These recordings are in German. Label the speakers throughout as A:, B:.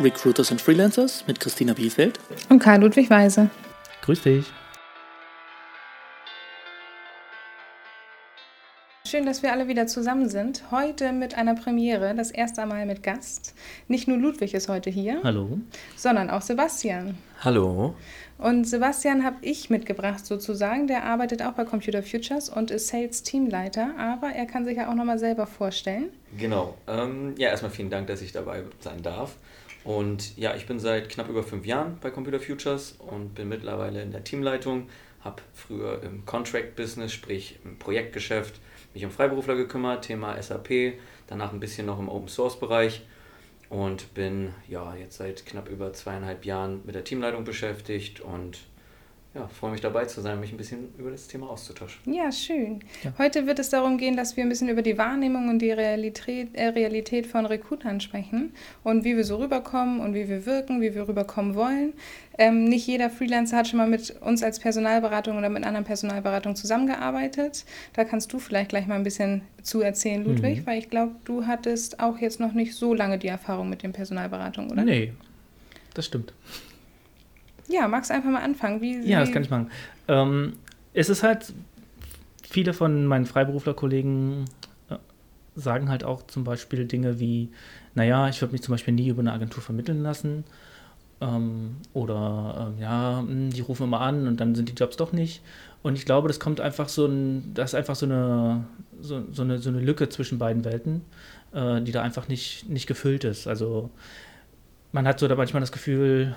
A: Recruiters and Freelancers mit Christina Biefeld
B: und Karl Ludwig Weise.
C: Grüß dich.
B: Schön, dass wir alle wieder zusammen sind. Heute mit einer Premiere, das erste Mal mit Gast. Nicht nur Ludwig ist heute hier.
C: Hallo.
B: Sondern auch Sebastian.
D: Hallo.
B: Und Sebastian habe ich mitgebracht sozusagen. Der arbeitet auch bei Computer Futures und ist Sales Teamleiter, aber er kann sich ja auch nochmal selber vorstellen.
D: Genau. Ähm, ja, erstmal vielen Dank, dass ich dabei sein darf. Und ja, ich bin seit knapp über fünf Jahren bei Computer Futures und bin mittlerweile in der Teamleitung. Habe früher im Contract-Business, sprich im Projektgeschäft, mich um Freiberufler gekümmert, Thema SAP, danach ein bisschen noch im Open-Source-Bereich und bin ja jetzt seit knapp über zweieinhalb Jahren mit der Teamleitung beschäftigt und ja, freue mich dabei zu sein, mich ein bisschen über das Thema auszutauschen.
B: Ja, schön. Ja. Heute wird es darum gehen, dass wir ein bisschen über die Wahrnehmung und die Realität, äh, Realität von Recruitern sprechen und wie wir so rüberkommen und wie wir wirken, wie wir rüberkommen wollen. Ähm, nicht jeder Freelancer hat schon mal mit uns als Personalberatung oder mit anderen Personalberatungen zusammengearbeitet. Da kannst du vielleicht gleich mal ein bisschen zu erzählen, Ludwig, mhm. weil ich glaube, du hattest auch jetzt noch nicht so lange die Erfahrung mit den Personalberatungen, oder?
C: Nee, das stimmt.
B: Ja, magst du einfach mal anfangen? Wie,
C: ja, das kann ich machen. Ähm, es ist halt, viele von meinen Freiberuflerkollegen äh, sagen halt auch zum Beispiel Dinge wie, naja, ich würde mich zum Beispiel nie über eine Agentur vermitteln lassen. Ähm, oder ähm, ja, hm, die rufen immer an und dann sind die Jobs doch nicht. Und ich glaube, das kommt einfach so ein, das ist einfach so eine, so, so eine, so eine Lücke zwischen beiden Welten, äh, die da einfach nicht, nicht gefüllt ist. Also man hat so da manchmal das Gefühl,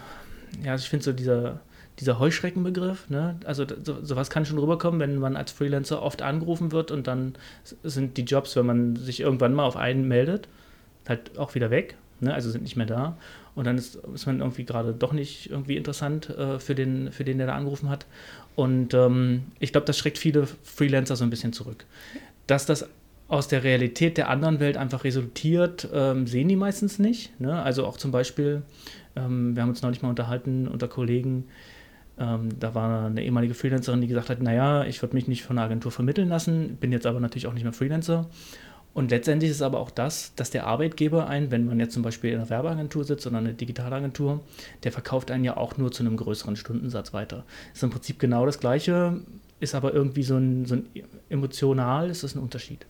C: ja, also ich finde so dieser, dieser Heuschreckenbegriff, ne? also so, sowas kann schon rüberkommen, wenn man als Freelancer oft angerufen wird und dann sind die Jobs, wenn man sich irgendwann mal auf einen meldet, halt auch wieder weg, ne? also sind nicht mehr da. Und dann ist, ist man irgendwie gerade doch nicht irgendwie interessant äh, für, den, für den, der da angerufen hat. Und ähm, ich glaube, das schreckt viele Freelancer so ein bisschen zurück. Dass das aus der Realität der anderen Welt einfach resultiert, ähm, sehen die meistens nicht. Ne? Also auch zum Beispiel, ähm, wir haben uns neulich mal unterhalten unter Kollegen, ähm, da war eine ehemalige Freelancerin, die gesagt hat, naja, ich würde mich nicht von einer Agentur vermitteln lassen, bin jetzt aber natürlich auch nicht mehr Freelancer. Und letztendlich ist aber auch das, dass der Arbeitgeber einen, wenn man jetzt zum Beispiel in einer Werbeagentur sitzt oder eine Digitalagentur, der verkauft einen ja auch nur zu einem größeren Stundensatz weiter. Ist im Prinzip genau das Gleiche, ist aber irgendwie so ein, so ein emotional ist das ein Unterschied.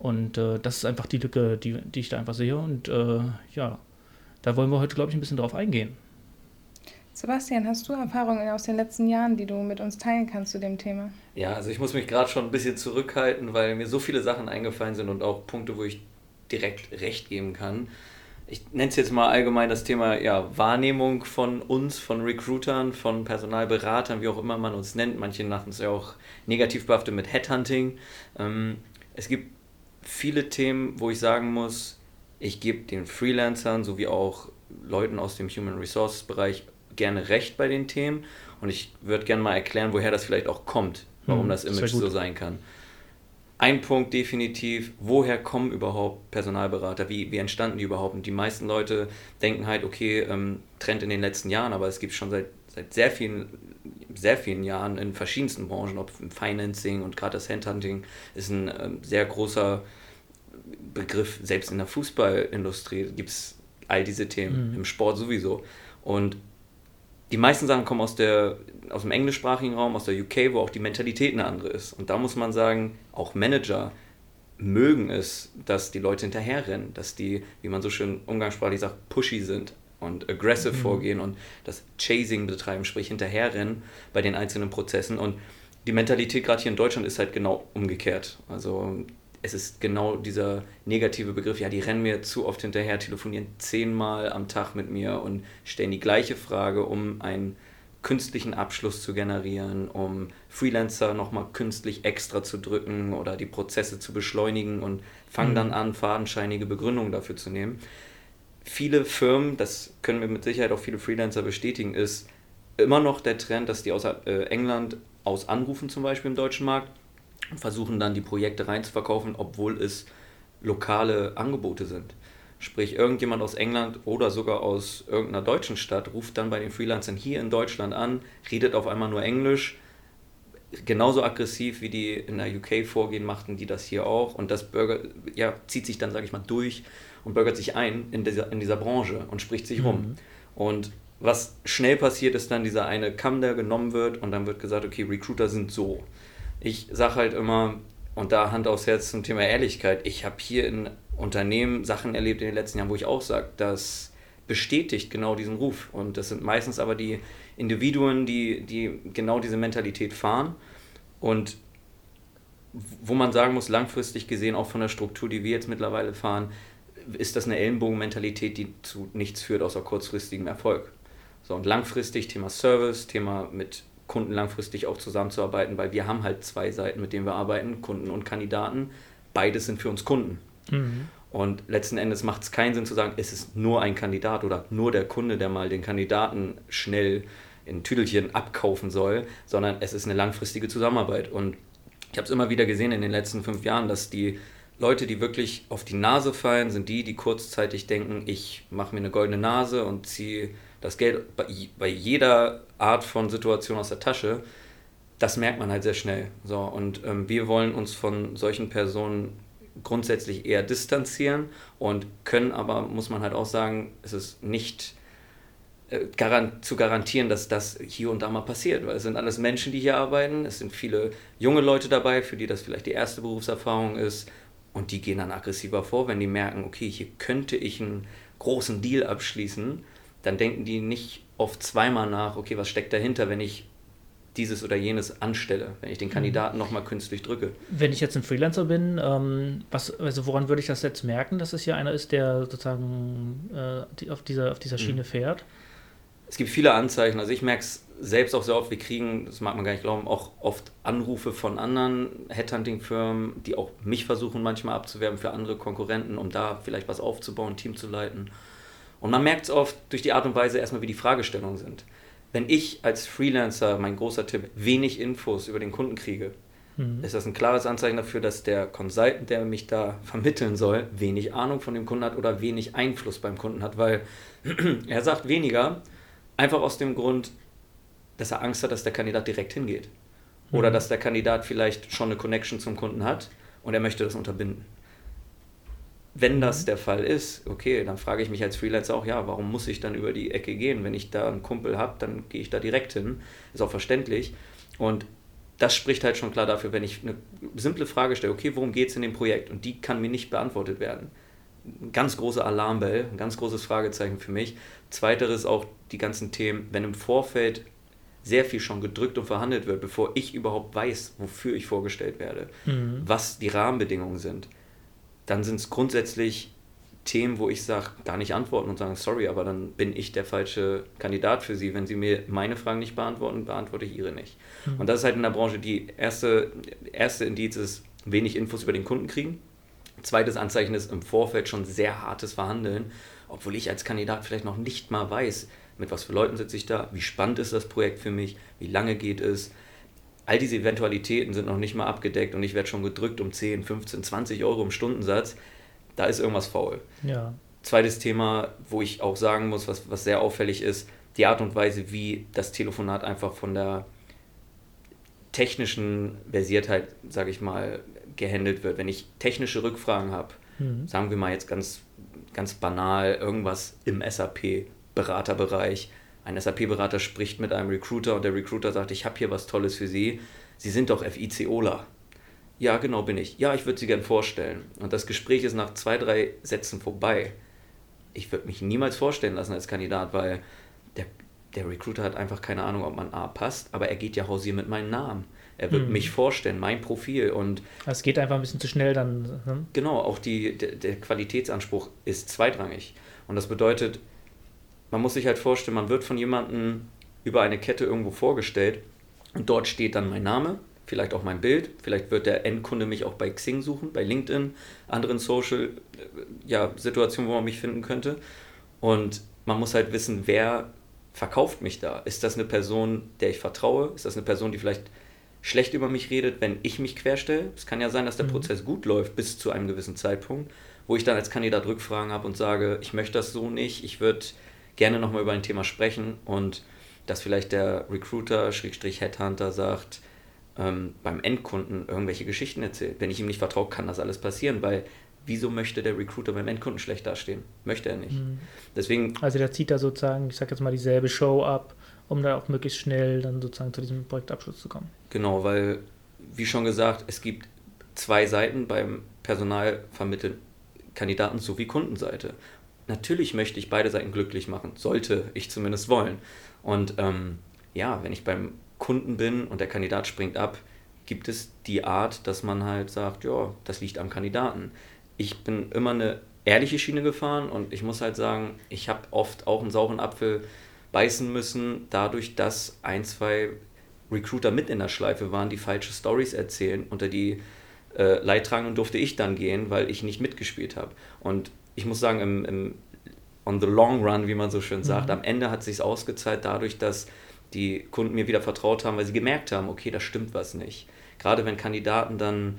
C: Und äh, das ist einfach die Lücke, die, die ich da einfach sehe. Und äh, ja, da wollen wir heute, glaube ich, ein bisschen drauf eingehen.
B: Sebastian, hast du Erfahrungen aus den letzten Jahren, die du mit uns teilen kannst zu dem Thema?
D: Ja, also ich muss mich gerade schon ein bisschen zurückhalten, weil mir so viele Sachen eingefallen sind und auch Punkte, wo ich direkt recht geben kann. Ich nenne es jetzt mal allgemein das Thema ja, Wahrnehmung von uns, von Recruitern, von Personalberatern, wie auch immer man uns nennt. Manche machen es ja auch negativ behaftet mit Headhunting. Ähm, es gibt viele Themen, wo ich sagen muss, ich gebe den Freelancern sowie auch Leuten aus dem Human Resources Bereich gerne recht bei den Themen und ich würde gerne mal erklären, woher das vielleicht auch kommt, warum hm, das Image so sein kann. Ein Punkt definitiv, woher kommen überhaupt Personalberater? Wie, wie entstanden die überhaupt? Und die meisten Leute denken halt, okay, ähm, Trend in den letzten Jahren, aber es gibt schon seit, seit sehr vielen sehr vielen Jahren in verschiedensten Branchen, ob im Financing und gerade das Handhunting ist ein ähm, sehr großer Begriff, selbst in der Fußballindustrie gibt es all diese Themen, mhm. im Sport sowieso. Und die meisten Sachen kommen aus, der, aus dem englischsprachigen Raum, aus der UK, wo auch die Mentalität eine andere ist. Und da muss man sagen, auch Manager mögen es, dass die Leute hinterherrennen, dass die, wie man so schön umgangssprachlich sagt, pushy sind und aggressive mhm. vorgehen und das Chasing betreiben, sprich hinterherrennen bei den einzelnen Prozessen. Und die Mentalität gerade hier in Deutschland ist halt genau umgekehrt. Also es ist genau dieser negative Begriff, ja, die rennen mir zu oft hinterher, telefonieren zehnmal am Tag mit mir und stellen die gleiche Frage, um einen künstlichen Abschluss zu generieren, um Freelancer nochmal künstlich extra zu drücken oder die Prozesse zu beschleunigen und fangen mhm. dann an, fadenscheinige Begründungen dafür zu nehmen. Viele Firmen, das können wir mit Sicherheit auch viele Freelancer bestätigen, ist immer noch der Trend, dass die aus äh, England aus anrufen, zum Beispiel im deutschen Markt, und versuchen dann die Projekte reinzuverkaufen, obwohl es lokale Angebote sind. Sprich, irgendjemand aus England oder sogar aus irgendeiner deutschen Stadt ruft dann bei den Freelancern hier in Deutschland an, redet auf einmal nur Englisch, genauso aggressiv wie die in der UK vorgehen, machten die das hier auch. Und das Burger ja, zieht sich dann, sage ich mal, durch und bürgert sich ein in dieser, in dieser Branche und spricht sich mhm. rum. Und was schnell passiert, ist dann dieser eine Kamm, der genommen wird und dann wird gesagt, okay, Recruiter sind so. Ich sage halt immer, und da Hand aufs Herz zum Thema Ehrlichkeit, ich habe hier in Unternehmen Sachen erlebt in den letzten Jahren, wo ich auch sage, das bestätigt genau diesen Ruf. Und das sind meistens aber die Individuen, die, die genau diese Mentalität fahren und wo man sagen muss, langfristig gesehen, auch von der Struktur, die wir jetzt mittlerweile fahren, ist das eine Ellenbogenmentalität, die zu nichts führt außer kurzfristigem Erfolg. So, und langfristig Thema Service, Thema mit Kunden langfristig auch zusammenzuarbeiten, weil wir haben halt zwei Seiten, mit denen wir arbeiten, Kunden und Kandidaten. Beides sind für uns Kunden. Mhm. Und letzten Endes macht es keinen Sinn zu sagen, es ist nur ein Kandidat oder nur der Kunde, der mal den Kandidaten schnell in Tüdelchen abkaufen soll, sondern es ist eine langfristige Zusammenarbeit. Und ich habe es immer wieder gesehen in den letzten fünf Jahren, dass die Leute, die wirklich auf die Nase fallen, sind die, die kurzzeitig denken, ich mache mir eine goldene Nase und ziehe das Geld bei, jeder Art von Situation aus der Tasche. Das merkt man halt sehr schnell. So, und ähm, wir wollen uns von solchen Personen grundsätzlich eher distanzieren und können aber, muss man halt auch sagen, es ist nicht äh, garant, zu garantieren, dass das hier und da mal passiert, weil es sind alles Menschen, die hier arbeiten, es sind viele junge Leute dabei, für die das vielleicht die erste Berufserfahrung ist und die gehen dann aggressiver vor, wenn die merken, okay, hier könnte ich einen großen Deal abschließen, dann denken die nicht oft zweimal nach, okay, was steckt dahinter, wenn ich dieses oder jenes anstelle, wenn ich den mhm. Kandidaten nochmal künstlich drücke.
C: Wenn ich jetzt ein Freelancer bin, ähm, was, also woran würde ich das jetzt merken, dass es hier einer ist, der sozusagen äh, die, auf, dieser, auf dieser mhm. Schiene mhm. fährt?
D: Es gibt viele Anzeichen. Also ich merke es selbst auch sehr oft, wir kriegen, das mag man gar nicht glauben, auch oft Anrufe von anderen Headhunting-Firmen, die auch mich versuchen manchmal abzuwerben für andere Konkurrenten, um da vielleicht was aufzubauen, ein Team zu leiten. Und man merkt es oft durch die Art und Weise erstmal, wie die Fragestellungen sind. Wenn ich als Freelancer, mein großer Tipp, wenig Infos über den Kunden kriege, mhm. ist das ein klares Anzeichen dafür, dass der Consultant, der mich da vermitteln soll, wenig Ahnung von dem Kunden hat oder wenig Einfluss beim Kunden hat, weil er sagt weniger, einfach aus dem Grund, dass er Angst hat, dass der Kandidat direkt hingeht. Oder mhm. dass der Kandidat vielleicht schon eine Connection zum Kunden hat und er möchte das unterbinden. Wenn das mhm. der Fall ist, okay, dann frage ich mich als Freelancer auch, ja, warum muss ich dann über die Ecke gehen? Wenn ich da einen Kumpel habe, dann gehe ich da direkt hin. Ist auch verständlich. Und das spricht halt schon klar dafür, wenn ich eine simple Frage stelle, okay, worum geht es in dem Projekt? Und die kann mir nicht beantwortet werden. Ein ganz großer Alarmbell, ein ganz großes Fragezeichen für mich. Zweiteres auch die ganzen Themen, wenn im Vorfeld sehr viel schon gedrückt und verhandelt wird, bevor ich überhaupt weiß, wofür ich vorgestellt werde, mhm. was die Rahmenbedingungen sind, dann sind es grundsätzlich Themen, wo ich sage, gar nicht antworten und sagen, sorry, aber dann bin ich der falsche Kandidat für Sie. Wenn Sie mir meine Fragen nicht beantworten, beantworte ich Ihre nicht. Mhm. Und das ist halt in der Branche die erste, erste Indiz ist, wenig Infos über den Kunden kriegen. Zweites Anzeichen ist im Vorfeld schon sehr hartes Verhandeln, obwohl ich als Kandidat vielleicht noch nicht mal weiß, mit was für Leuten sitze ich da, wie spannend ist das Projekt für mich, wie lange geht es. All diese Eventualitäten sind noch nicht mal abgedeckt und ich werde schon gedrückt um 10, 15, 20 Euro im Stundensatz. Da ist irgendwas faul.
C: Ja.
D: Zweites Thema, wo ich auch sagen muss, was, was sehr auffällig ist, die Art und Weise, wie das Telefonat einfach von der technischen Versiertheit, sage ich mal, gehandelt wird. Wenn ich technische Rückfragen habe, mhm. sagen wir mal jetzt ganz, ganz banal, irgendwas im SAP, Beraterbereich. Ein SAP-Berater spricht mit einem Recruiter und der Recruiter sagt, ich habe hier was Tolles für Sie. Sie sind doch FICOler. Ja, genau bin ich. Ja, ich würde Sie gern vorstellen. Und das Gespräch ist nach zwei, drei Sätzen vorbei. Ich würde mich niemals vorstellen lassen als Kandidat, weil der, der Recruiter hat einfach keine Ahnung, ob man A passt, aber er geht ja hausieren mit meinem Namen. Er wird mhm. mich vorstellen, mein Profil und.
C: Es geht einfach ein bisschen zu schnell dann.
D: Hm? Genau, auch die, der, der Qualitätsanspruch ist zweitrangig. Und das bedeutet, man muss sich halt vorstellen, man wird von jemandem über eine Kette irgendwo vorgestellt und dort steht dann mein Name, vielleicht auch mein Bild, vielleicht wird der Endkunde mich auch bei Xing suchen, bei LinkedIn, anderen Social äh, ja, Situationen, wo man mich finden könnte. Und man muss halt wissen, wer verkauft mich da? Ist das eine Person, der ich vertraue? Ist das eine Person, die vielleicht schlecht über mich redet, wenn ich mich querstelle? Es kann ja sein, dass der mhm. Prozess gut läuft bis zu einem gewissen Zeitpunkt, wo ich dann als Kandidat Rückfragen habe und sage, ich möchte das so nicht, ich würde gerne nochmal über ein Thema sprechen und dass vielleicht der Recruiter, Schrägstrich Headhunter sagt, ähm, beim Endkunden irgendwelche Geschichten erzählt. Wenn ich ihm nicht vertraue, kann das alles passieren, weil wieso möchte der Recruiter beim Endkunden schlecht dastehen? Möchte er nicht. Mhm. Deswegen.
C: Also der zieht da sozusagen, ich sag jetzt mal, dieselbe Show ab, um da auch möglichst schnell dann sozusagen zu diesem Projektabschluss zu kommen.
D: Genau, weil, wie schon gesagt, es gibt zwei Seiten beim Personalvermitteln, Kandidaten- sowie Kundenseite. Natürlich möchte ich beide Seiten glücklich machen, sollte ich zumindest wollen. Und ähm, ja, wenn ich beim Kunden bin und der Kandidat springt ab, gibt es die Art, dass man halt sagt, ja, das liegt am Kandidaten. Ich bin immer eine ehrliche Schiene gefahren und ich muss halt sagen, ich habe oft auch einen sauren Apfel beißen müssen, dadurch, dass ein, zwei Recruiter mit in der Schleife waren, die falsche Stories erzählen. Unter die äh, Leidtragenden durfte ich dann gehen, weil ich nicht mitgespielt habe. Und ich muss sagen, im, im, on the long run, wie man so schön sagt, mhm. am Ende hat sich ausgezahlt dadurch, dass die Kunden mir wieder vertraut haben, weil sie gemerkt haben, okay, da stimmt was nicht. Gerade wenn Kandidaten dann,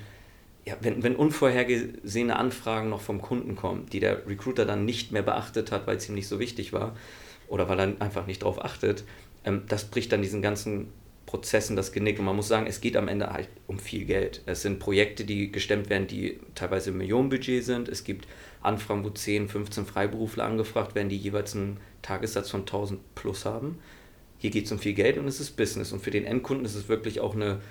D: ja, wenn, wenn unvorhergesehene Anfragen noch vom Kunden kommen, die der Recruiter dann nicht mehr beachtet hat, weil es ihm nicht so wichtig war oder weil er einfach nicht darauf achtet, ähm, das bricht dann diesen ganzen Prozessen das Genick. Und man muss sagen, es geht am Ende halt um viel Geld. Es sind Projekte, die gestemmt werden, die teilweise im Millionenbudget sind. Es gibt Anfragen, wo 10, 15 Freiberufler angefragt werden, die jeweils einen Tagessatz von 1000 plus haben. Hier geht es um viel Geld und es ist Business. Und für den Endkunden ist es wirklich auch eine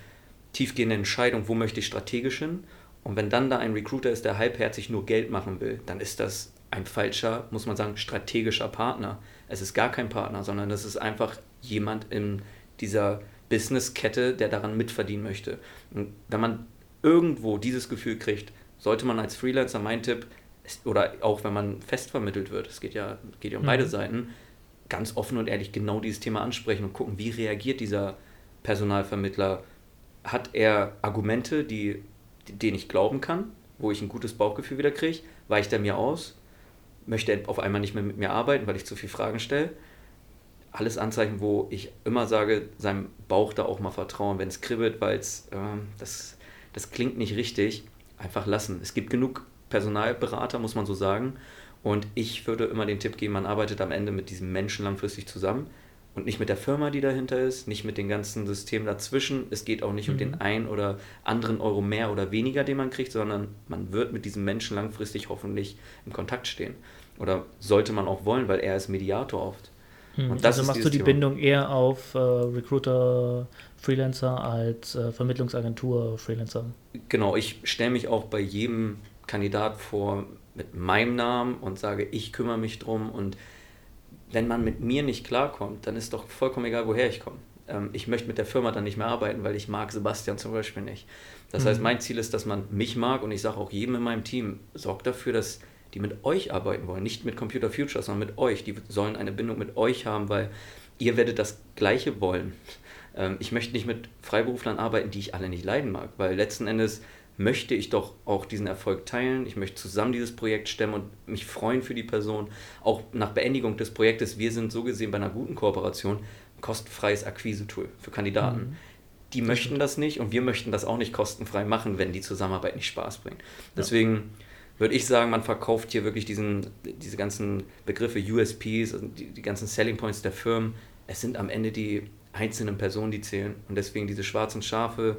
D: tiefgehende Entscheidung, wo möchte ich strategisch hin. Und wenn dann da ein Recruiter ist, der halbherzig nur Geld machen will, dann ist das ein falscher, muss man sagen, strategischer Partner. Es ist gar kein Partner, sondern das ist einfach jemand in dieser Businesskette, der daran mitverdienen möchte. Und wenn man irgendwo dieses Gefühl kriegt, sollte man als Freelancer, mein Tipp, oder auch wenn man festvermittelt wird, es geht ja, geht ja um mhm. beide Seiten, ganz offen und ehrlich genau dieses Thema ansprechen und gucken, wie reagiert dieser Personalvermittler. Hat er Argumente, die, denen ich glauben kann, wo ich ein gutes Bauchgefühl wieder kriege? Weicht er mir aus? Möchte er auf einmal nicht mehr mit mir arbeiten, weil ich zu viele Fragen stelle? Alles Anzeichen, wo ich immer sage, seinem Bauch da auch mal vertrauen. Wenn es kribbelt, weil es, äh, das, das klingt nicht richtig, einfach lassen. Es gibt genug Personalberater, muss man so sagen, und ich würde immer den Tipp geben, man arbeitet am Ende mit diesem Menschen langfristig zusammen und nicht mit der Firma, die dahinter ist, nicht mit den ganzen Systemen dazwischen. Es geht auch nicht mhm. um den einen oder anderen Euro mehr oder weniger, den man kriegt, sondern man wird mit diesem Menschen langfristig hoffentlich in Kontakt stehen. Oder sollte man auch wollen, weil er ist Mediator oft.
C: Mhm. Und das also machst du die Thema. Bindung eher auf äh, Recruiter, Freelancer als äh, Vermittlungsagentur, Freelancer?
D: Genau, ich stelle mich auch bei jedem Kandidat vor mit meinem Namen und sage, ich kümmere mich drum und wenn man mit mir nicht klarkommt, dann ist doch vollkommen egal, woher ich komme. Ähm, ich möchte mit der Firma dann nicht mehr arbeiten, weil ich mag Sebastian zum Beispiel nicht. Das mhm. heißt, mein Ziel ist, dass man mich mag und ich sage auch jedem in meinem Team, sorgt dafür, dass die mit euch arbeiten wollen, nicht mit Computer Future, sondern mit euch. Die sollen eine Bindung mit euch haben, weil ihr werdet das Gleiche wollen. Ähm, ich möchte nicht mit Freiberuflern arbeiten, die ich alle nicht leiden mag, weil letzten Endes möchte ich doch auch diesen Erfolg teilen. Ich möchte zusammen dieses Projekt stemmen und mich freuen für die Person. Auch nach Beendigung des Projektes, wir sind so gesehen bei einer guten Kooperation ein kostenfreies Akquise-Tool für Kandidaten. Mhm. Die möchten das nicht und wir möchten das auch nicht kostenfrei machen, wenn die Zusammenarbeit nicht Spaß bringt. Deswegen ja. würde ich sagen, man verkauft hier wirklich diesen, diese ganzen Begriffe USPs, also die, die ganzen Selling Points der Firmen. Es sind am Ende die einzelnen Personen, die zählen. Und deswegen diese schwarzen Schafe,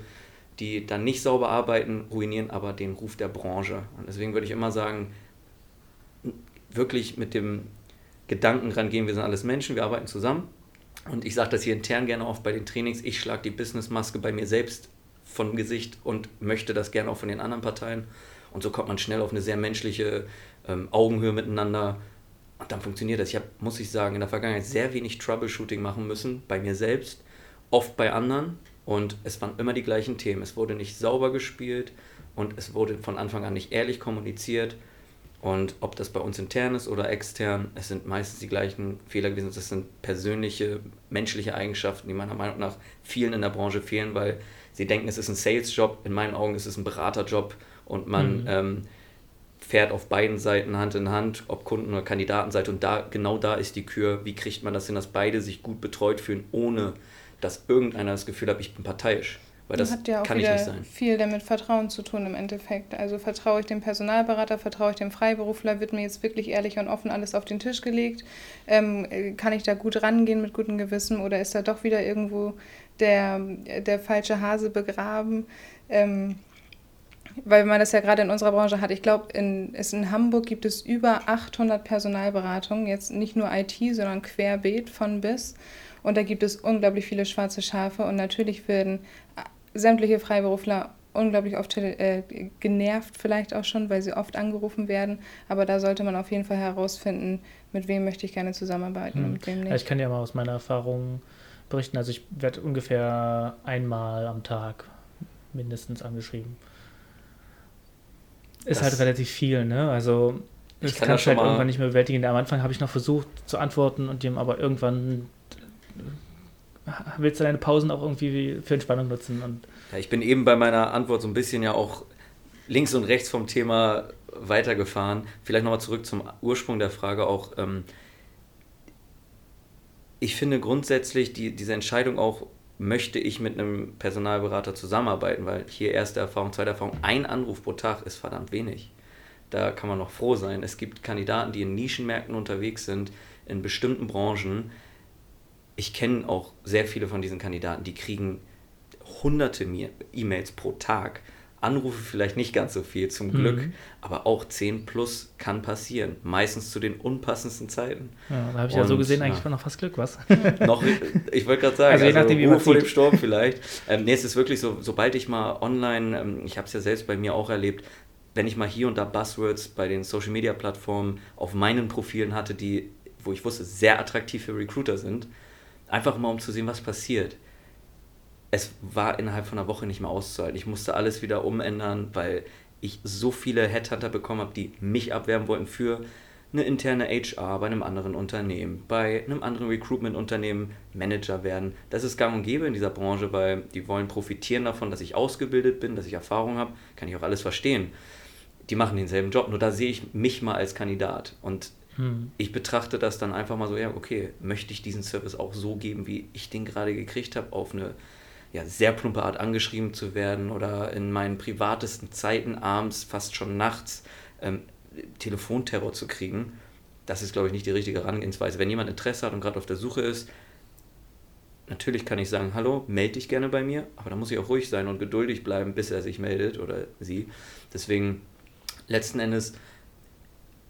D: die dann nicht sauber arbeiten, ruinieren aber den Ruf der Branche. Und deswegen würde ich immer sagen, wirklich mit dem Gedanken rangehen, wir sind alles Menschen, wir arbeiten zusammen. Und ich sage das hier intern gerne oft bei den Trainings, ich schlage die Businessmaske bei mir selbst vom Gesicht und möchte das gerne auch von den anderen Parteien. Und so kommt man schnell auf eine sehr menschliche ähm, Augenhöhe miteinander. Und dann funktioniert das. Ich habe, muss ich sagen, in der Vergangenheit sehr wenig Troubleshooting machen müssen, bei mir selbst, oft bei anderen. Und es waren immer die gleichen Themen. Es wurde nicht sauber gespielt und es wurde von Anfang an nicht ehrlich kommuniziert. Und ob das bei uns intern ist oder extern, es sind meistens die gleichen Fehler gewesen. Das sind persönliche, menschliche Eigenschaften, die meiner Meinung nach vielen in der Branche fehlen, weil sie denken, es ist ein Sales-Job. In meinen Augen ist es ein Beraterjob und man mhm. ähm, fährt auf beiden Seiten Hand in Hand, ob Kunden- oder Kandidatenseite. Und da, genau da ist die Kür. Wie kriegt man das hin, dass beide sich gut betreut fühlen, ohne dass irgendeiner das Gefühl hat, ich bin parteiisch. Weil das
B: hat ja auch
D: kann ich
B: wieder
D: nicht sein.
B: viel damit Vertrauen zu tun im Endeffekt. Also vertraue ich dem Personalberater, vertraue ich dem Freiberufler, wird mir jetzt wirklich ehrlich und offen alles auf den Tisch gelegt? Ähm, äh, kann ich da gut rangehen mit gutem Gewissen oder ist da doch wieder irgendwo der, der falsche Hase begraben? Ähm, weil man das ja gerade in unserer Branche hat. Ich glaube, in, in Hamburg gibt es über 800 Personalberatungen, jetzt nicht nur IT, sondern querbeet von bis. Und da gibt es unglaublich viele schwarze Schafe und natürlich werden sämtliche Freiberufler unglaublich oft äh, genervt vielleicht auch schon, weil sie oft angerufen werden. Aber da sollte man auf jeden Fall herausfinden, mit wem möchte ich gerne zusammenarbeiten hm. und mit wem
C: nicht. Ich kann ja mal aus meiner Erfahrung berichten. Also ich werde ungefähr einmal am Tag mindestens angeschrieben. Ist das halt relativ viel, ne? Also das kann ich halt irgendwann nicht mehr bewältigen. Am Anfang habe ich noch versucht zu antworten und die haben aber irgendwann willst du deine Pausen auch irgendwie für Entspannung nutzen. Und
D: ja, ich bin eben bei meiner Antwort so ein bisschen ja auch links und rechts vom Thema weitergefahren. Vielleicht nochmal zurück zum Ursprung der Frage auch. Ähm, ich finde grundsätzlich die, diese Entscheidung auch, möchte ich mit einem Personalberater zusammenarbeiten, weil hier erste Erfahrung, zweite Erfahrung, ein Anruf pro Tag ist verdammt wenig. Da kann man noch froh sein. Es gibt Kandidaten, die in Nischenmärkten unterwegs sind, in bestimmten Branchen, ich kenne auch sehr viele von diesen Kandidaten, die kriegen hunderte E-Mails pro Tag. Anrufe vielleicht nicht ganz so viel zum Glück, mhm. aber auch 10 plus kann passieren. Meistens zu den unpassendsten Zeiten.
C: Ja, da habe ich Und, ja so gesehen eigentlich ja. noch fast Glück, was?
D: noch, ich wollte gerade sagen, also, je nachdem, also, wie vor dem Sturm vielleicht. Ähm, nee, es ist wirklich so, sobald ich mal online, ähm, ich habe es ja selbst bei mir auch erlebt, wenn ich mal hier und da Buzzwords bei den Social Media Plattformen auf meinen Profilen hatte, die, wo ich wusste, sehr attraktiv für Recruiter sind, Einfach mal, um zu sehen, was passiert. Es war innerhalb von einer Woche nicht mehr auszuhalten. Ich musste alles wieder umändern, weil ich so viele Headhunter bekommen habe, die mich abwerben wollten für eine interne HR bei einem anderen Unternehmen, bei einem anderen Recruitment-Unternehmen Manager werden. Das ist gang und gäbe in dieser Branche, weil die wollen profitieren davon, dass ich ausgebildet bin, dass ich Erfahrung habe. Kann ich auch alles verstehen. Die machen denselben Job, nur da sehe ich mich mal als Kandidat. Und hm. Ich betrachte das dann einfach mal so, ja, okay, möchte ich diesen Service auch so geben, wie ich den gerade gekriegt habe, auf eine ja, sehr plumpe Art angeschrieben zu werden oder in meinen privatesten Zeiten abends, fast schon nachts, ähm, Telefonterror zu kriegen. Das ist, glaube ich, nicht die richtige Herangehensweise. Wenn jemand Interesse hat und gerade auf der Suche ist, natürlich kann ich sagen, hallo, melde dich gerne bei mir, aber da muss ich auch ruhig sein und geduldig bleiben, bis er sich meldet oder sie. Deswegen, letzten Endes,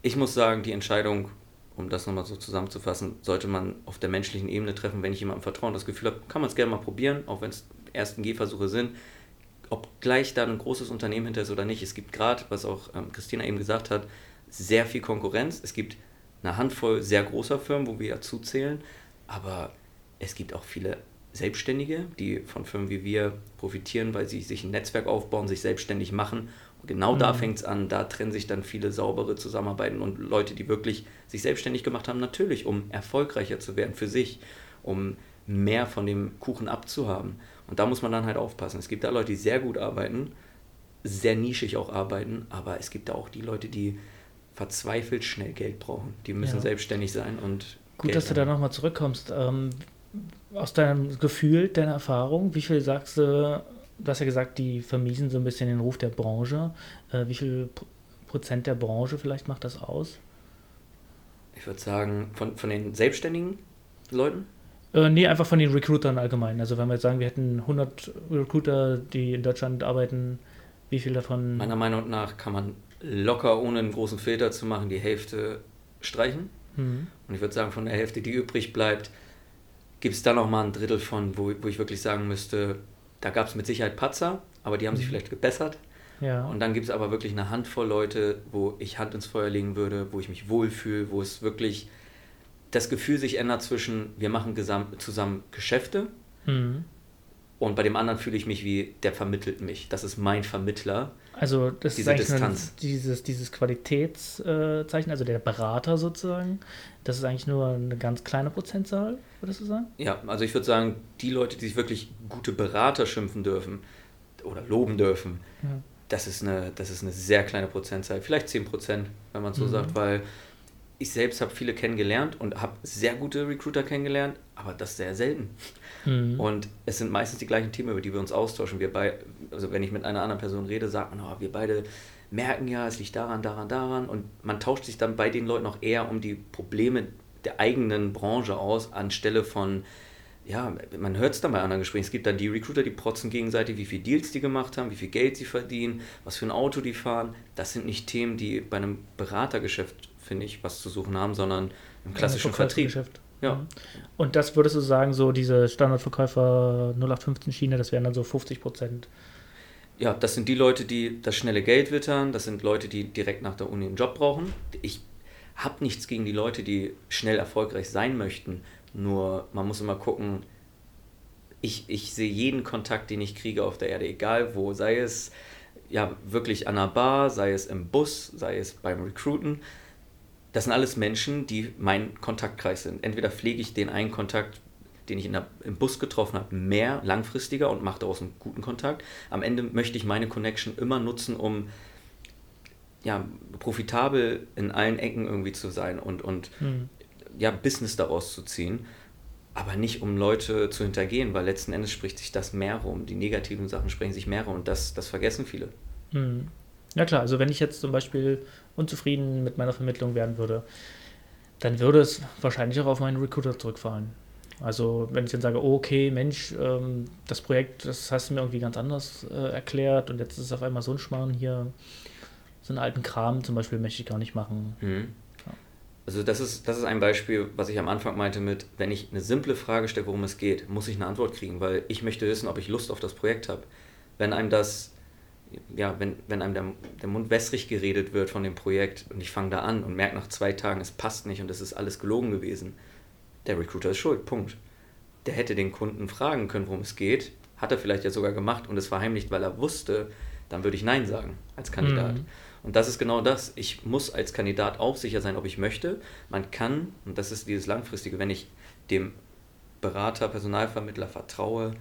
D: ich muss sagen, die Entscheidung, um das nochmal so zusammenzufassen, sollte man auf der menschlichen Ebene treffen, wenn ich jemandem vertraue das Gefühl habe, kann man es gerne mal probieren, auch wenn es ersten Gehversuche sind. Ob gleich da ein großes Unternehmen hinter ist oder nicht. Es gibt gerade, was auch ähm, Christina eben gesagt hat, sehr viel Konkurrenz. Es gibt eine Handvoll sehr großer Firmen, wo wir ja zuzählen, aber es gibt auch viele Selbstständige, die von Firmen wie wir profitieren, weil sie sich ein Netzwerk aufbauen, sich selbstständig machen Genau mhm. da fängt es an, da trennen sich dann viele saubere Zusammenarbeiten und Leute, die wirklich sich selbstständig gemacht haben, natürlich, um erfolgreicher zu werden für sich, um mehr von dem Kuchen abzuhaben. Und da muss man dann halt aufpassen. Es gibt da Leute, die sehr gut arbeiten, sehr nischig auch arbeiten, aber es gibt da auch die Leute, die verzweifelt schnell Geld brauchen. Die müssen ja. selbstständig sein und.
C: Gut, Geld dass du da nochmal zurückkommst. Ähm, aus deinem Gefühl, deiner Erfahrung, wie viel sagst du, du hast ja gesagt, die vermiesen so ein bisschen den Ruf der Branche. Äh, wie viel Prozent der Branche vielleicht macht das aus?
D: Ich würde sagen, von, von den selbstständigen Leuten?
C: Äh, nee, einfach von den Recruitern allgemein. Also wenn wir jetzt sagen, wir hätten 100 Recruiter, die in Deutschland arbeiten, wie viel davon...
D: Meiner Meinung nach kann man locker, ohne einen großen Filter zu machen, die Hälfte streichen. Mhm. Und ich würde sagen, von der Hälfte, die übrig bleibt, gibt es da nochmal ein Drittel von, wo, wo ich wirklich sagen müsste, da gab es mit Sicherheit Patzer, aber die haben sich mhm. vielleicht gebessert. Ja. Und dann gibt es aber wirklich eine Handvoll Leute, wo ich Hand ins Feuer legen würde, wo ich mich wohlfühle, wo es wirklich das Gefühl sich ändert zwischen, wir machen zusammen Geschäfte mhm. Und bei dem anderen fühle ich mich wie, der vermittelt mich. Das ist mein Vermittler.
C: Also das diese ist eigentlich Distanz. dieses, dieses Qualitätszeichen, also der Berater sozusagen, das ist eigentlich nur eine ganz kleine Prozentzahl, würdest du sagen?
D: Ja, also ich würde sagen, die Leute, die sich wirklich gute Berater schimpfen dürfen oder loben dürfen, ja. das, ist eine, das ist eine sehr kleine Prozentzahl, vielleicht 10 Prozent, wenn man so mhm. sagt, weil ich selbst habe viele kennengelernt und habe sehr gute Recruiter kennengelernt, aber das sehr selten. Mhm. Und es sind meistens die gleichen Themen, über die wir uns austauschen. Wir bei, also wenn ich mit einer anderen Person rede, sagt man, oh, wir beide merken ja, es liegt daran, daran, daran. Und man tauscht sich dann bei den Leuten auch eher um die Probleme der eigenen Branche aus, anstelle von, ja, man hört es dann bei anderen Gesprächen. Es gibt dann die Recruiter, die protzen gegenseitig, wie viele Deals die gemacht haben, wie viel Geld sie verdienen, was für ein Auto die fahren. Das sind nicht Themen, die bei einem Beratergeschäft, finde ich, was zu suchen haben, sondern im klassischen ja, Vertrieb.
C: Ja. Und das würdest du sagen, so diese Standardverkäufer 0815-Schiene, das wären dann so 50 Prozent?
D: Ja, das sind die Leute, die das schnelle Geld wittern, das sind Leute, die direkt nach der Uni einen Job brauchen. Ich habe nichts gegen die Leute, die schnell erfolgreich sein möchten, nur man muss immer gucken, ich, ich sehe jeden Kontakt, den ich kriege auf der Erde, egal wo, sei es ja wirklich an der Bar, sei es im Bus, sei es beim Recruiten, das sind alles Menschen, die mein Kontaktkreis sind. Entweder pflege ich den einen Kontakt, den ich in der, im Bus getroffen habe, mehr langfristiger und mache daraus einen guten Kontakt. Am Ende möchte ich meine Connection immer nutzen, um ja, profitabel in allen Ecken irgendwie zu sein und, und mhm. ja, Business daraus zu ziehen. Aber nicht um Leute zu hintergehen, weil letzten Endes spricht sich das mehr rum. Die negativen Sachen sprechen sich mehr rum und das, das vergessen viele.
C: Mhm. Ja klar, also wenn ich jetzt zum Beispiel unzufrieden mit meiner Vermittlung werden würde, dann würde es wahrscheinlich auch auf meinen Recruiter zurückfallen. Also wenn ich dann sage, oh, okay, Mensch, ähm, das Projekt, das hast du mir irgendwie ganz anders äh, erklärt und jetzt ist es auf einmal so ein Schmarrn hier, so einen alten Kram zum Beispiel möchte ich gar nicht machen. Mhm.
D: Ja. Also das ist, das ist ein Beispiel, was ich am Anfang meinte mit, wenn ich eine simple Frage stelle, worum es geht, muss ich eine Antwort kriegen, weil ich möchte wissen, ob ich Lust auf das Projekt habe. Wenn einem das ja, wenn, wenn einem der, der Mund wässrig geredet wird von dem Projekt und ich fange da an und merke nach zwei Tagen, es passt nicht und es ist alles gelogen gewesen, der Recruiter ist schuld, Punkt. Der hätte den Kunden fragen können, worum es geht, hat er vielleicht ja sogar gemacht und es verheimlicht, weil er wusste, dann würde ich Nein sagen als Kandidat. Mhm. Und das ist genau das. Ich muss als Kandidat auch sicher sein, ob ich möchte. Man kann, und das ist dieses Langfristige, wenn ich dem Berater, Personalvermittler vertraue,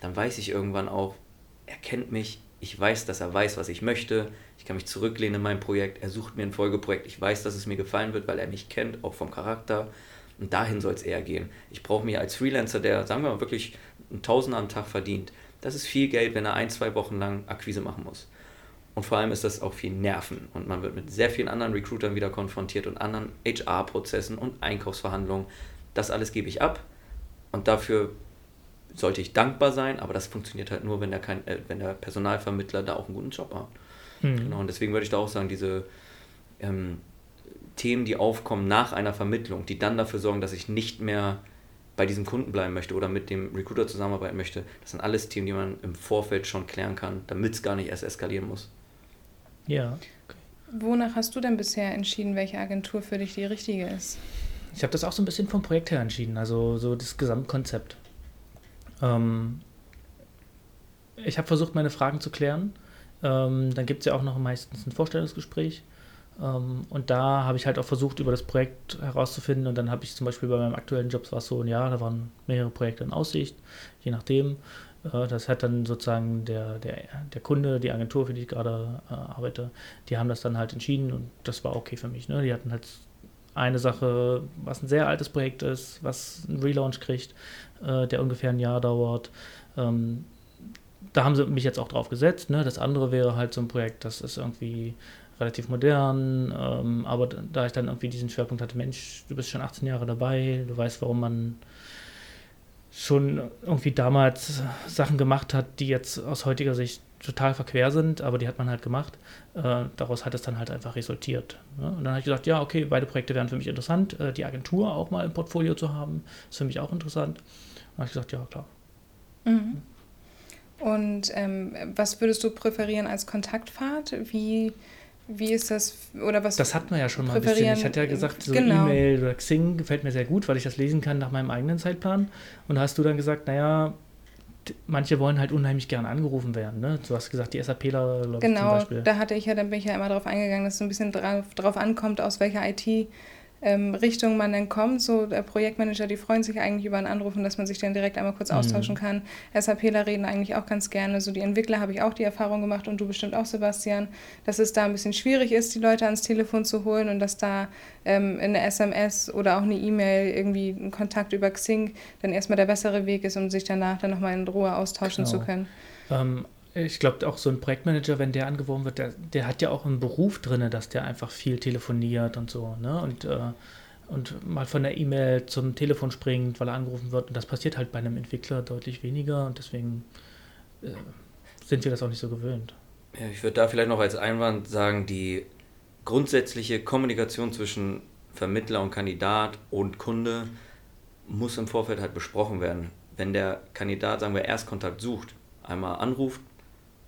D: dann weiß ich irgendwann auch, er kennt mich, ich weiß, dass er weiß, was ich möchte. Ich kann mich zurücklehnen in mein Projekt. Er sucht mir ein Folgeprojekt. Ich weiß, dass es mir gefallen wird, weil er mich kennt, auch vom Charakter. Und dahin soll es eher gehen. Ich brauche mir als Freelancer, der, sagen wir mal, wirklich einen Tausender am Tag verdient. Das ist viel Geld, wenn er ein, zwei Wochen lang Akquise machen muss. Und vor allem ist das auch viel Nerven. Und man wird mit sehr vielen anderen Recruitern wieder konfrontiert und anderen HR-Prozessen und Einkaufsverhandlungen. Das alles gebe ich ab. Und dafür sollte ich dankbar sein, aber das funktioniert halt nur, wenn der, kein, äh, wenn der Personalvermittler da auch einen guten Job hat. Mhm. Genau, und deswegen würde ich da auch sagen, diese ähm, Themen, die aufkommen nach einer Vermittlung, die dann dafür sorgen, dass ich nicht mehr bei diesem Kunden bleiben möchte oder mit dem Recruiter zusammenarbeiten möchte, das sind alles Themen, die man im Vorfeld schon klären kann, damit es gar nicht erst eskalieren muss.
C: Ja.
B: Okay. Wonach hast du denn bisher entschieden, welche Agentur für dich die richtige ist?
C: Ich habe das auch so ein bisschen vom Projekt her entschieden, also so das Gesamtkonzept. Ähm, ich habe versucht, meine Fragen zu klären. Ähm, dann gibt es ja auch noch meistens ein Vorstellungsgespräch. Ähm, und da habe ich halt auch versucht, über das Projekt herauszufinden. Und dann habe ich zum Beispiel bei meinem aktuellen Job, war so ein Jahr, da waren mehrere Projekte in Aussicht, je nachdem. Äh, das hat dann sozusagen der, der, der Kunde, die Agentur, für die ich gerade äh, arbeite, die haben das dann halt entschieden und das war okay für mich. Ne? Die hatten halt eine Sache, was ein sehr altes Projekt ist, was einen Relaunch kriegt, äh, der ungefähr ein Jahr dauert. Ähm, da haben sie mich jetzt auch drauf gesetzt. Ne? Das andere wäre halt so ein Projekt, das ist irgendwie relativ modern, ähm, aber da ich dann irgendwie diesen Schwerpunkt hatte, Mensch, du bist schon 18 Jahre dabei, du weißt, warum man schon irgendwie damals Sachen gemacht hat, die jetzt aus heutiger Sicht total verquer sind, aber die hat man halt gemacht. Äh, daraus hat es dann halt einfach resultiert. Ne? Und dann habe ich gesagt, ja, okay, beide Projekte wären für mich interessant. Äh, die Agentur auch mal im Portfolio zu haben, ist für mich auch interessant. Habe ich gesagt, ja, klar.
B: Mhm. Und ähm, was würdest du präferieren als Kontaktpfad? Wie, wie ist das oder was?
C: Das hatten wir ja schon mal ein bisschen. Ich hatte ja gesagt, so genau. E-Mail oder Xing gefällt mir sehr gut, weil ich das lesen kann nach meinem eigenen Zeitplan. Und da hast du dann gesagt, naja, manche wollen halt unheimlich gerne angerufen werden. Ne? Du hast gesagt, die SAPler,
B: genau, zum Beispiel. da hatte ich ja, dann bin ich ja immer darauf eingegangen, dass es so ein bisschen drauf, drauf ankommt, aus welcher IT ähm, Richtung man dann kommt. So der Projektmanager, die freuen sich eigentlich über einen Anruf und dass man sich dann direkt einmal kurz mhm. austauschen kann. SAPler reden eigentlich auch ganz gerne. So die Entwickler habe ich auch die Erfahrung gemacht und du bestimmt auch, Sebastian, dass es da ein bisschen schwierig ist, die Leute ans Telefon zu holen und dass da ähm, in eine SMS oder auch eine E-Mail irgendwie ein Kontakt über Xing dann erstmal der bessere Weg ist, um sich danach dann nochmal in Ruhe austauschen genau. zu können.
C: Ähm, ich glaube auch so ein Projektmanager, wenn der angeworben wird, der, der hat ja auch einen Beruf drin, dass der einfach viel telefoniert und so, ne? Und, äh, und mal von der E-Mail zum Telefon springt, weil er angerufen wird. Und das passiert halt bei einem Entwickler deutlich weniger und deswegen äh, sind wir das auch nicht so gewöhnt.
D: Ja, ich würde da vielleicht noch als Einwand sagen, die grundsätzliche Kommunikation zwischen Vermittler und Kandidat und Kunde muss im Vorfeld halt besprochen werden. Wenn der Kandidat, sagen wir, Erstkontakt sucht, einmal anruft,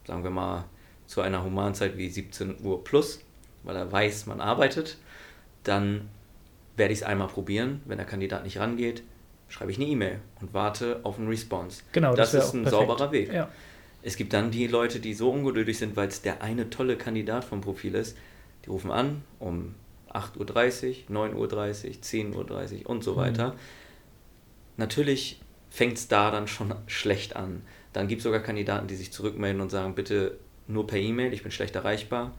D: sagen wir mal zu einer Humanzeit wie 17 Uhr plus, weil er weiß, man arbeitet, dann werde ich es einmal probieren. Wenn der Kandidat nicht rangeht, schreibe ich eine E-Mail und warte auf einen Response.
C: Genau,
D: das, das ist ein perfekt. sauberer Weg. Ja. Es gibt dann die Leute, die so ungeduldig sind, weil es der eine tolle Kandidat vom Profil ist, die rufen an um 8.30 Uhr, 9.30 Uhr, 10.30 Uhr und so mhm. weiter. Natürlich fängt es da dann schon schlecht an. Dann gibt es sogar Kandidaten, die sich zurückmelden und sagen, bitte nur per E-Mail, ich bin schlecht erreichbar.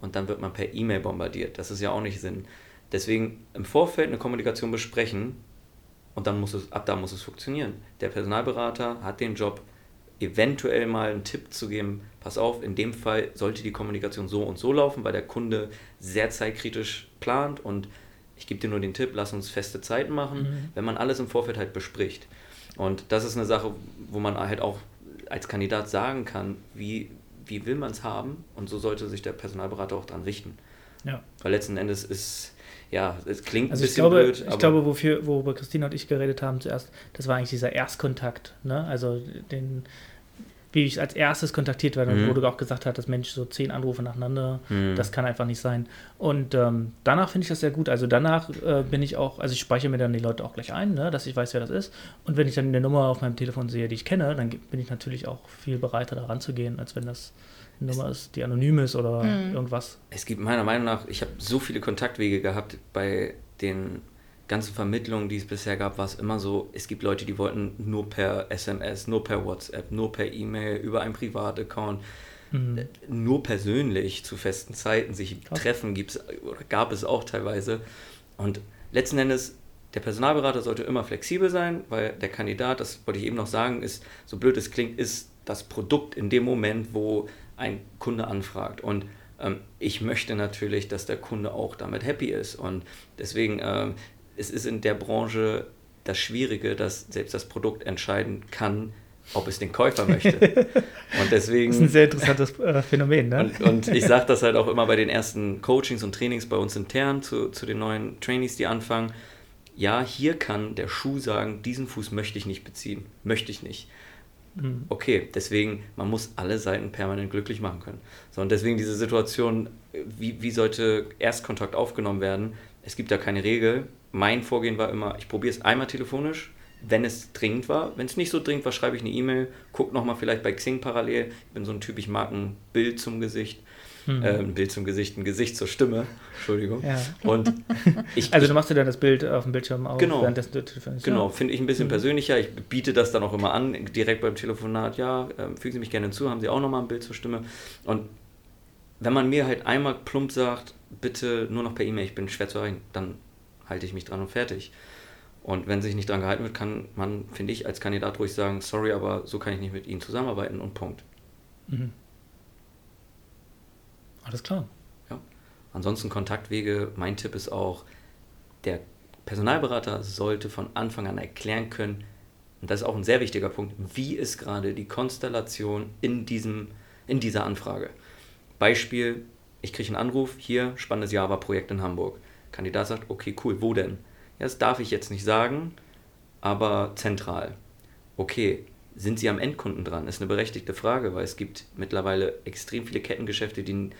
D: Und dann wird man per E-Mail bombardiert. Das ist ja auch nicht Sinn. Deswegen im Vorfeld eine Kommunikation besprechen und dann muss es, ab da muss es funktionieren. Der Personalberater hat den Job, eventuell mal einen Tipp zu geben, pass auf, in dem Fall sollte die Kommunikation so und so laufen, weil der Kunde sehr zeitkritisch plant und ich gebe dir nur den Tipp, lass uns feste Zeiten machen, mhm. wenn man alles im Vorfeld halt bespricht. Und das ist eine Sache, wo man halt auch als Kandidat sagen kann, wie, wie will man es haben und so sollte sich der Personalberater auch dran richten. Ja. Weil letzten Endes ist, ja, es klingt
C: also ein bisschen glaube, blöd. Ich glaube, wofür, worüber Christine und ich geredet haben zuerst, das war eigentlich dieser Erstkontakt. Ne? Also den, wie ich als erstes kontaktiert werde mhm. und wo du auch gesagt hast, dass Mensch so zehn Anrufe nacheinander, mhm. das kann einfach nicht sein. Und ähm, danach finde ich das sehr gut. Also danach äh, bin ich auch, also ich speichere mir dann die Leute auch gleich ein, ne, dass ich weiß, wer das ist. Und wenn ich dann eine Nummer auf meinem Telefon sehe, die ich kenne, dann bin ich natürlich auch viel bereiter da ranzugehen, als wenn das eine Nummer ist, die anonym ist oder mhm. irgendwas.
D: Es gibt meiner Meinung nach, ich habe so viele Kontaktwege gehabt bei den ganzen Vermittlungen, die es bisher gab, war es immer so, es gibt Leute, die wollten nur per SMS, nur per WhatsApp, nur per E-Mail, über einen Privataccount, mhm. Äh, nur persönlich zu festen Zeiten sich Krass. treffen, gibt's, oder gab es auch teilweise. Und letzten Endes, der Personalberater sollte immer flexibel sein, weil der Kandidat, das wollte ich eben noch sagen, ist, so blöd es klingt, ist das Produkt in dem Moment, wo ein Kunde anfragt. Und ähm, ich möchte natürlich, dass der Kunde auch damit happy ist. Und deswegen ähm, es ist in der Branche das Schwierige, dass selbst das Produkt entscheiden kann, ob es den Käufer möchte. Und deswegen.
C: Das ist ein sehr interessantes äh, Phänomen, ne?
D: Und, und ich sage das halt auch immer bei den ersten Coachings und Trainings bei uns intern zu, zu den neuen Trainees, die anfangen. Ja, hier kann der Schuh sagen, diesen Fuß möchte ich nicht beziehen. Möchte ich nicht. Mhm. Okay, deswegen, man muss alle Seiten permanent glücklich machen können. So, und deswegen diese Situation, wie, wie sollte Erstkontakt aufgenommen werden? Es gibt da keine Regel mein Vorgehen war immer, ich probiere es einmal telefonisch, wenn es dringend war. Wenn es nicht so dringend war, schreibe ich eine E-Mail, gucke nochmal vielleicht bei Xing parallel. Ich bin so ein Typ, ich mag ein Bild zum Gesicht. Mhm. Äh, ein Bild zum Gesicht, ein Gesicht zur Stimme. Entschuldigung. Ja. Und
C: ich, also du machst dir dann das Bild auf dem Bildschirm auf,
D: genau, währenddessen du telefonierst. Genau, finde ich ein bisschen mhm. persönlicher. Ich biete das dann auch immer an, direkt beim Telefonat. Ja, äh, fügen Sie mich gerne hinzu, haben Sie auch nochmal ein Bild zur Stimme. Und wenn man mir halt einmal plump sagt, bitte nur noch per E-Mail, ich bin schwer zu erreichen, dann halte ich mich dran und fertig. Und wenn sich nicht dran gehalten wird, kann man, finde ich, als Kandidat ruhig sagen, sorry, aber so kann ich nicht mit Ihnen zusammenarbeiten und Punkt. Mhm.
C: Alles klar.
D: Ja. Ansonsten Kontaktwege, mein Tipp ist auch, der Personalberater sollte von Anfang an erklären können, und das ist auch ein sehr wichtiger Punkt, wie ist gerade die Konstellation in, diesem, in dieser Anfrage. Beispiel, ich kriege einen Anruf, hier, spannendes Java-Projekt in Hamburg. Kandidat sagt, okay, cool, wo denn? Ja, das darf ich jetzt nicht sagen, aber zentral. Okay, sind Sie am Endkunden dran? Ist eine berechtigte Frage, weil es gibt mittlerweile extrem viele Kettengeschäfte, die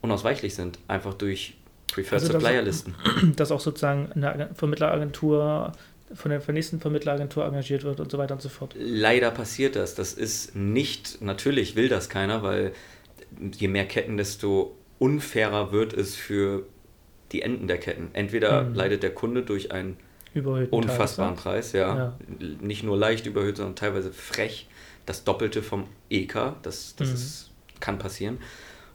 D: unausweichlich sind, einfach durch Preferred also Supplier Listen.
C: Dass auch sozusagen eine Vermittleragentur von der nächsten Vermittleragentur engagiert wird und so weiter und so fort.
D: Leider passiert das. Das ist nicht, natürlich will das keiner, weil je mehr Ketten, desto unfairer wird es für die Enden der Ketten. Entweder mhm. leidet der Kunde durch einen unfassbaren Preis, ja. ja. Nicht nur leicht überhöht, sondern teilweise frech. Das Doppelte vom EK, das, das mhm. ist, kann passieren.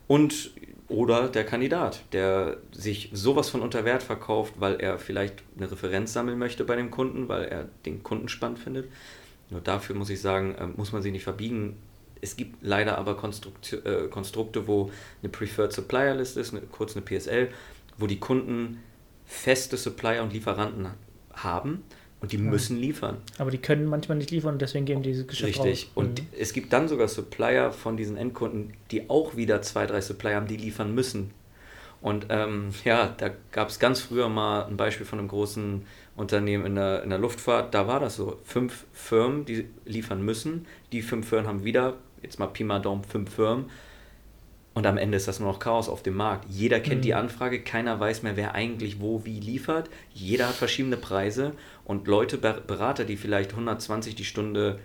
D: Und oder der Kandidat, der sich sowas von unter Wert verkauft, weil er vielleicht eine Referenz sammeln möchte bei dem Kunden, weil er den Kunden spannend findet. Nur dafür muss ich sagen, äh, muss man sich nicht verbiegen. Es gibt leider aber Konstrukte, äh, Konstrukte wo eine Preferred Supplier List ist, eine, kurz eine PSL, wo die Kunden feste Supplier und Lieferanten haben und die ja. müssen liefern.
C: Aber die können manchmal nicht liefern und deswegen geben diese Geschäfte
D: Richtig. Raus. Und mhm. es gibt dann sogar Supplier von diesen Endkunden, die auch wieder zwei, drei Supplier haben, die liefern müssen. Und ähm, ja, da gab es ganz früher mal ein Beispiel von einem großen Unternehmen in der, in der Luftfahrt. Da war das so. Fünf Firmen, die liefern müssen. Die fünf Firmen haben wieder, jetzt mal Pi mal Daumen, fünf Firmen. Und am Ende ist das nur noch Chaos auf dem Markt. Jeder kennt mhm. die Anfrage, keiner weiß mehr, wer eigentlich wo wie liefert. Jeder hat verschiedene Preise und Leute, Berater, die vielleicht 120 die Stunde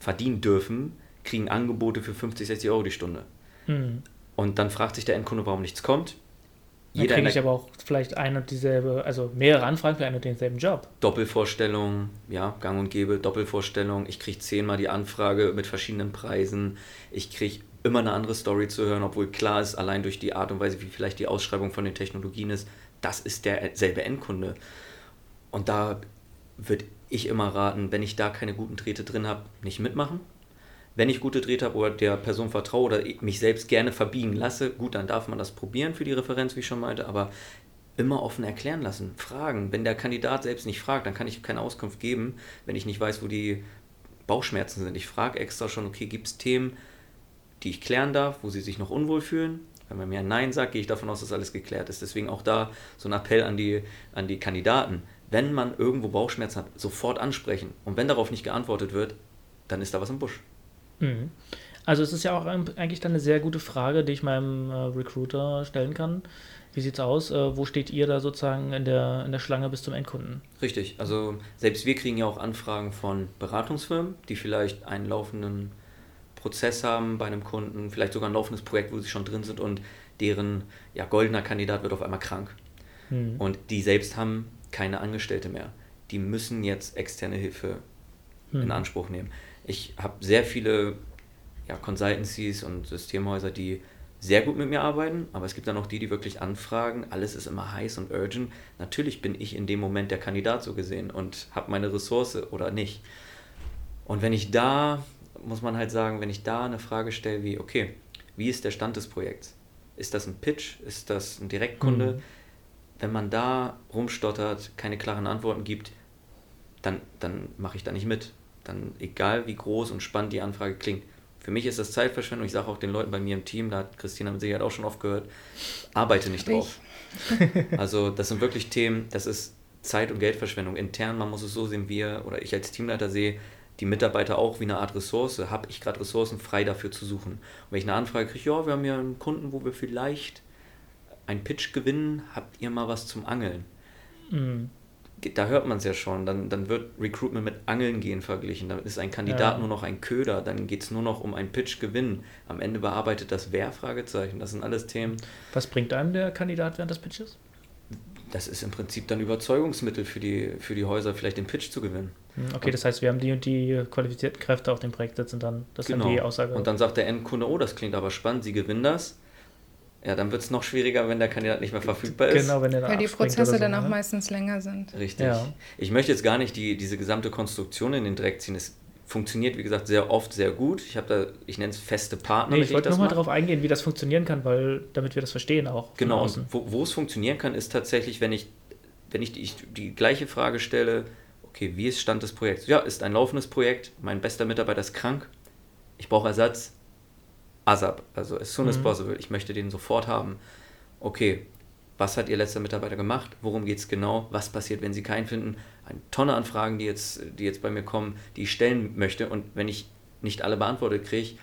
D: verdienen dürfen, kriegen Angebote für 50, 60 Euro die Stunde. Mhm. Und dann fragt sich der Endkunde, warum nichts kommt.
C: Jeder dann kriege ich aber auch vielleicht eine und dieselbe, also mehrere Anfragen für einen und denselben Job.
D: Doppelvorstellung, ja, gang und gäbe, Doppelvorstellung. Ich kriege zehnmal die Anfrage mit verschiedenen Preisen. Ich kriege immer eine andere Story zu hören, obwohl klar ist, allein durch die Art und Weise, wie vielleicht die Ausschreibung von den Technologien ist, das ist derselbe Endkunde. Und da würde ich immer raten, wenn ich da keine guten Drähte drin habe, nicht mitmachen. Wenn ich gute Drähte habe oder der Person vertraue oder mich selbst gerne verbiegen lasse, gut, dann darf man das probieren für die Referenz, wie ich schon meinte, aber immer offen erklären lassen, fragen. Wenn der Kandidat selbst nicht fragt, dann kann ich keine Auskunft geben, wenn ich nicht weiß, wo die Bauchschmerzen sind. Ich frage extra schon, okay, gibt es Themen, die ich klären darf, wo sie sich noch unwohl fühlen. Wenn man mir ein Nein sagt, gehe ich davon aus, dass alles geklärt ist. Deswegen auch da so ein Appell an die, an die Kandidaten. Wenn man irgendwo Bauchschmerzen hat, sofort ansprechen. Und wenn darauf nicht geantwortet wird, dann ist da was im Busch.
C: Mhm. Also es ist ja auch eigentlich dann eine sehr gute Frage, die ich meinem äh, Recruiter stellen kann. Wie sieht es aus? Äh, wo steht ihr da sozusagen in der, in der Schlange bis zum Endkunden?
D: Richtig, also selbst wir kriegen ja auch Anfragen von Beratungsfirmen, die vielleicht einen laufenden Prozess haben bei einem Kunden, vielleicht sogar ein laufendes Projekt, wo sie schon drin sind und deren ja, goldener Kandidat wird auf einmal krank. Mhm. Und die selbst haben keine Angestellte mehr. Die müssen jetzt externe Hilfe mhm. in Anspruch nehmen. Ich habe sehr viele ja, Consultancies und Systemhäuser, die sehr gut mit mir arbeiten, aber es gibt dann auch die, die wirklich anfragen. Alles ist immer heiß und urgent. Natürlich bin ich in dem Moment der Kandidat so gesehen und habe meine Ressource oder nicht. Und wenn ich da muss man halt sagen, wenn ich da eine Frage stelle wie, okay, wie ist der Stand des Projekts? Ist das ein Pitch? Ist das ein Direktkunde? Mhm. Wenn man da rumstottert, keine klaren Antworten gibt, dann, dann mache ich da nicht mit. Dann, egal wie groß und spannend die Anfrage klingt, für mich ist das Zeitverschwendung. Ich sage auch den Leuten bei mir im Team, da hat Christina mit Sicherheit auch schon oft gehört, arbeite nicht drauf. also das sind wirklich Themen, das ist Zeit- und Geldverschwendung. Intern, man muss es so sehen, wir oder ich als Teamleiter sehe, die Mitarbeiter auch wie eine Art Ressource, habe ich gerade Ressourcen frei dafür zu suchen. Und wenn ich eine Anfrage kriege, ja, wir haben ja einen Kunden, wo wir vielleicht einen Pitch gewinnen, habt ihr mal was zum Angeln? Mhm. Da hört man es ja schon, dann, dann wird Recruitment mit Angeln gehen verglichen. Dann ist ein Kandidat ja. nur noch ein Köder, dann geht es nur noch um einen Pitch gewinnen. Am Ende bearbeitet das wer? Fragezeichen. Das sind alles Themen.
C: Was bringt einem der Kandidat während des Pitches?
D: das ist im Prinzip dann Überzeugungsmittel für die, für die Häuser, vielleicht den Pitch zu gewinnen.
C: Hm, okay, das heißt, wir haben die und die qualifizierten Kräfte auf dem Projekt sitzen dann. Das genau.
D: ist
C: die
D: Aussage. Und dann sagt der Endkunde, oh, das klingt aber spannend, sie gewinnen das. Ja, dann wird es noch schwieriger, wenn der Kandidat nicht mehr verfügbar ist. Genau,
B: wenn der Weil die Prozesse so, dann auch ne? meistens länger sind.
D: Richtig. Ja. Ich möchte jetzt gar nicht die, diese gesamte Konstruktion in den Dreck ziehen. Es funktioniert, wie gesagt, sehr oft sehr gut. Ich habe da, ich nenne es feste Partner.
C: Nee, ich wollte nochmal darauf eingehen, wie das funktionieren kann, weil damit wir das verstehen auch.
D: Genau, wo, wo es funktionieren kann, ist tatsächlich, wenn ich wenn ich die, die gleiche Frage stelle, okay, wie ist Stand des Projekts? Ja, ist ein laufendes Projekt, mein bester Mitarbeiter ist krank, ich brauche Ersatz, ASAP, also as soon as mhm. possible, ich möchte den sofort haben. Okay, was hat Ihr letzter Mitarbeiter gemacht? Worum geht es genau? Was passiert, wenn Sie keinen finden? Eine Tonne an Fragen, die jetzt, die jetzt bei mir kommen, die ich stellen möchte und wenn ich nicht alle beantwortet kriege,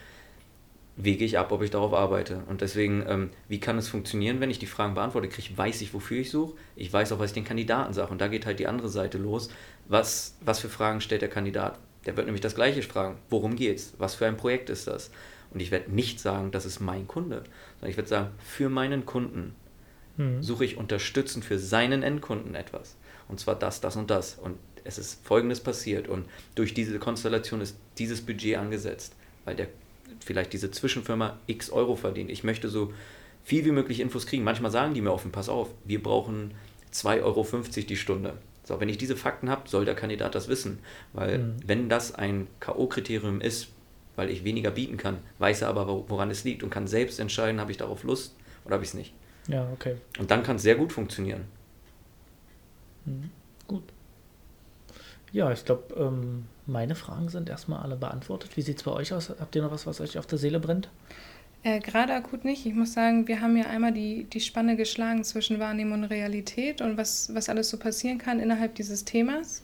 D: wege ich ab, ob ich darauf arbeite. Und deswegen, ähm, wie kann es funktionieren, wenn ich die Fragen beantworte kriege, weiß ich, wofür ich suche. Ich weiß auch, was ich den Kandidaten sage. Und da geht halt die andere Seite los. Was, was für Fragen stellt der Kandidat? Der wird nämlich das Gleiche fragen. Worum geht's? Was für ein Projekt ist das? Und ich werde nicht sagen, das ist mein Kunde, sondern ich werde sagen, für meinen Kunden. mhm. suche ich unterstützend für seinen Endkunden etwas. Und zwar das, das und das. Und es ist Folgendes passiert. Und durch diese Konstellation ist dieses Budget angesetzt, weil der vielleicht diese Zwischenfirma x Euro verdient. Ich möchte so viel wie möglich Infos kriegen. Manchmal sagen die mir offen, pass auf, wir brauchen 2,50 Euro die Stunde. So, wenn ich diese Fakten habe, soll der Kandidat das wissen. Weil mhm. wenn das ein K.O.-Kriterium ist, weil ich weniger bieten kann, weiß er aber, woran es liegt und kann selbst entscheiden, habe ich darauf Lust oder habe ich es nicht.
C: Ja, okay.
D: Und dann kann es sehr gut funktionieren.
C: Mhm. Gut. Ja, ich glaube, ähm, meine Fragen sind erstmal alle beantwortet. Wie sieht es bei euch aus? Habt ihr noch was, was euch auf der Seele brennt?
B: Äh, Gerade akut nicht. Ich muss sagen, wir haben ja einmal die, die Spanne geschlagen zwischen Wahrnehmung und Realität und was, was alles so passieren kann innerhalb dieses Themas.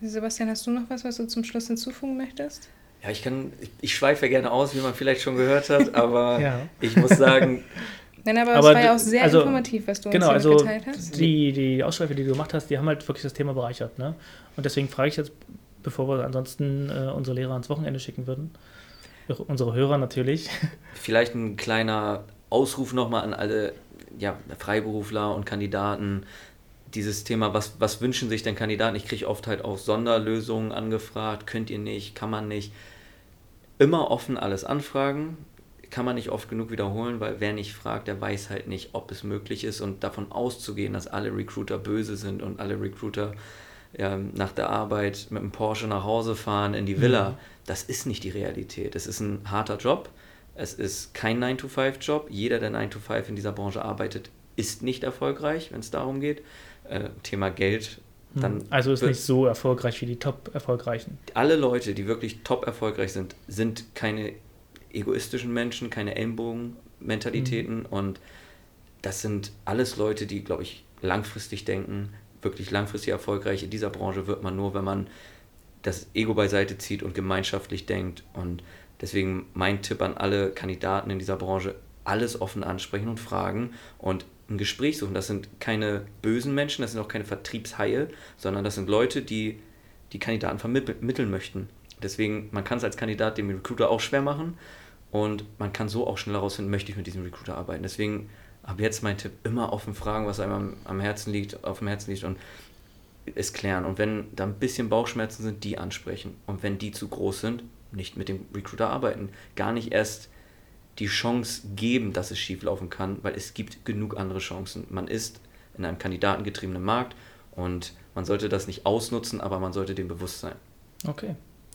B: Sebastian, hast du noch was, was du zum Schluss hinzufügen möchtest?
D: Ja, ich kann, ich, ich schweife gerne aus, wie man vielleicht schon gehört hat, aber ja. ich muss sagen,
B: Nein, aber, aber es war ja auch sehr also, informativ, was du
C: genau, uns also geteilt hast. Die, die Ausschweife, die du gemacht hast, die haben halt wirklich das Thema bereichert. Ne? Und deswegen frage ich jetzt, bevor wir ansonsten äh, unsere Lehrer ans Wochenende schicken würden, unsere Hörer natürlich.
D: Vielleicht ein kleiner Ausruf nochmal an alle ja, Freiberufler und Kandidaten. Dieses Thema, was, was wünschen sich denn Kandidaten? Ich kriege oft halt auch Sonderlösungen angefragt. Könnt ihr nicht, kann man nicht. Immer offen alles anfragen kann man nicht oft genug wiederholen, weil wer nicht fragt, der weiß halt nicht, ob es möglich ist und davon auszugehen, dass alle Recruiter böse sind und alle Recruiter ja, nach der Arbeit mit dem Porsche nach Hause fahren in die Villa, mhm. das ist nicht die Realität. Es ist ein harter Job, es ist kein 9-to-5-Job. Jeder, der 9-to-5 in dieser Branche arbeitet, ist nicht erfolgreich, wenn es darum geht. Äh, Thema Geld.
C: Mhm. Dann also ist nicht so erfolgreich wie die top-erfolgreichen.
D: Alle Leute, die wirklich top erfolgreich sind, sind keine egoistischen Menschen, keine Ellenbogen-Mentalitäten mhm. und das sind alles Leute, die, glaube ich, langfristig denken, wirklich langfristig erfolgreich. In dieser Branche wird man nur, wenn man das Ego beiseite zieht und gemeinschaftlich denkt. Und deswegen mein Tipp an alle Kandidaten in dieser Branche, alles offen ansprechen und fragen und ein Gespräch suchen. Das sind keine bösen Menschen, das sind auch keine Vertriebshaie, sondern das sind Leute, die die Kandidaten vermitteln möchten. Deswegen, man kann es als Kandidat dem Recruiter auch schwer machen, und man kann so auch schnell herausfinden, möchte ich mit diesem Recruiter arbeiten. Deswegen ab jetzt mein Tipp, immer offen fragen, was einem am, am Herzen liegt, auf dem Herzen liegt und es klären. Und wenn da ein bisschen Bauchschmerzen sind, die ansprechen. Und wenn die zu groß sind, nicht mit dem Recruiter arbeiten. Gar nicht erst die Chance geben, dass es schieflaufen kann, weil es gibt genug andere Chancen. Man ist in einem kandidatengetriebenen Markt und man sollte das nicht ausnutzen, aber man sollte dem bewusst sein.
C: Okay.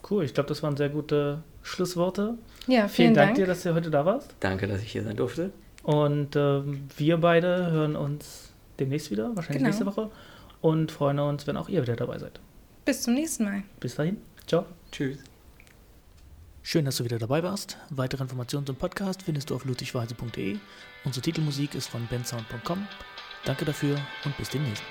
C: Cool, ich glaube, das waren sehr gute Schlussworte.
B: Ja, vielen, vielen Dank, Dank
C: dir, dass du heute da warst.
D: Danke, dass ich hier sein durfte.
C: Und äh, wir beide hören uns demnächst wieder, wahrscheinlich genau. nächste Woche. Und freuen uns, wenn auch ihr wieder dabei seid.
B: Bis zum nächsten Mal.
C: Bis dahin. Ciao.
D: Tschüss.
A: Schön, dass du wieder dabei warst. Weitere Informationen zum Podcast findest du auf ludwigweise.de. Unsere Titelmusik ist von bensound.com. Danke dafür und bis demnächst.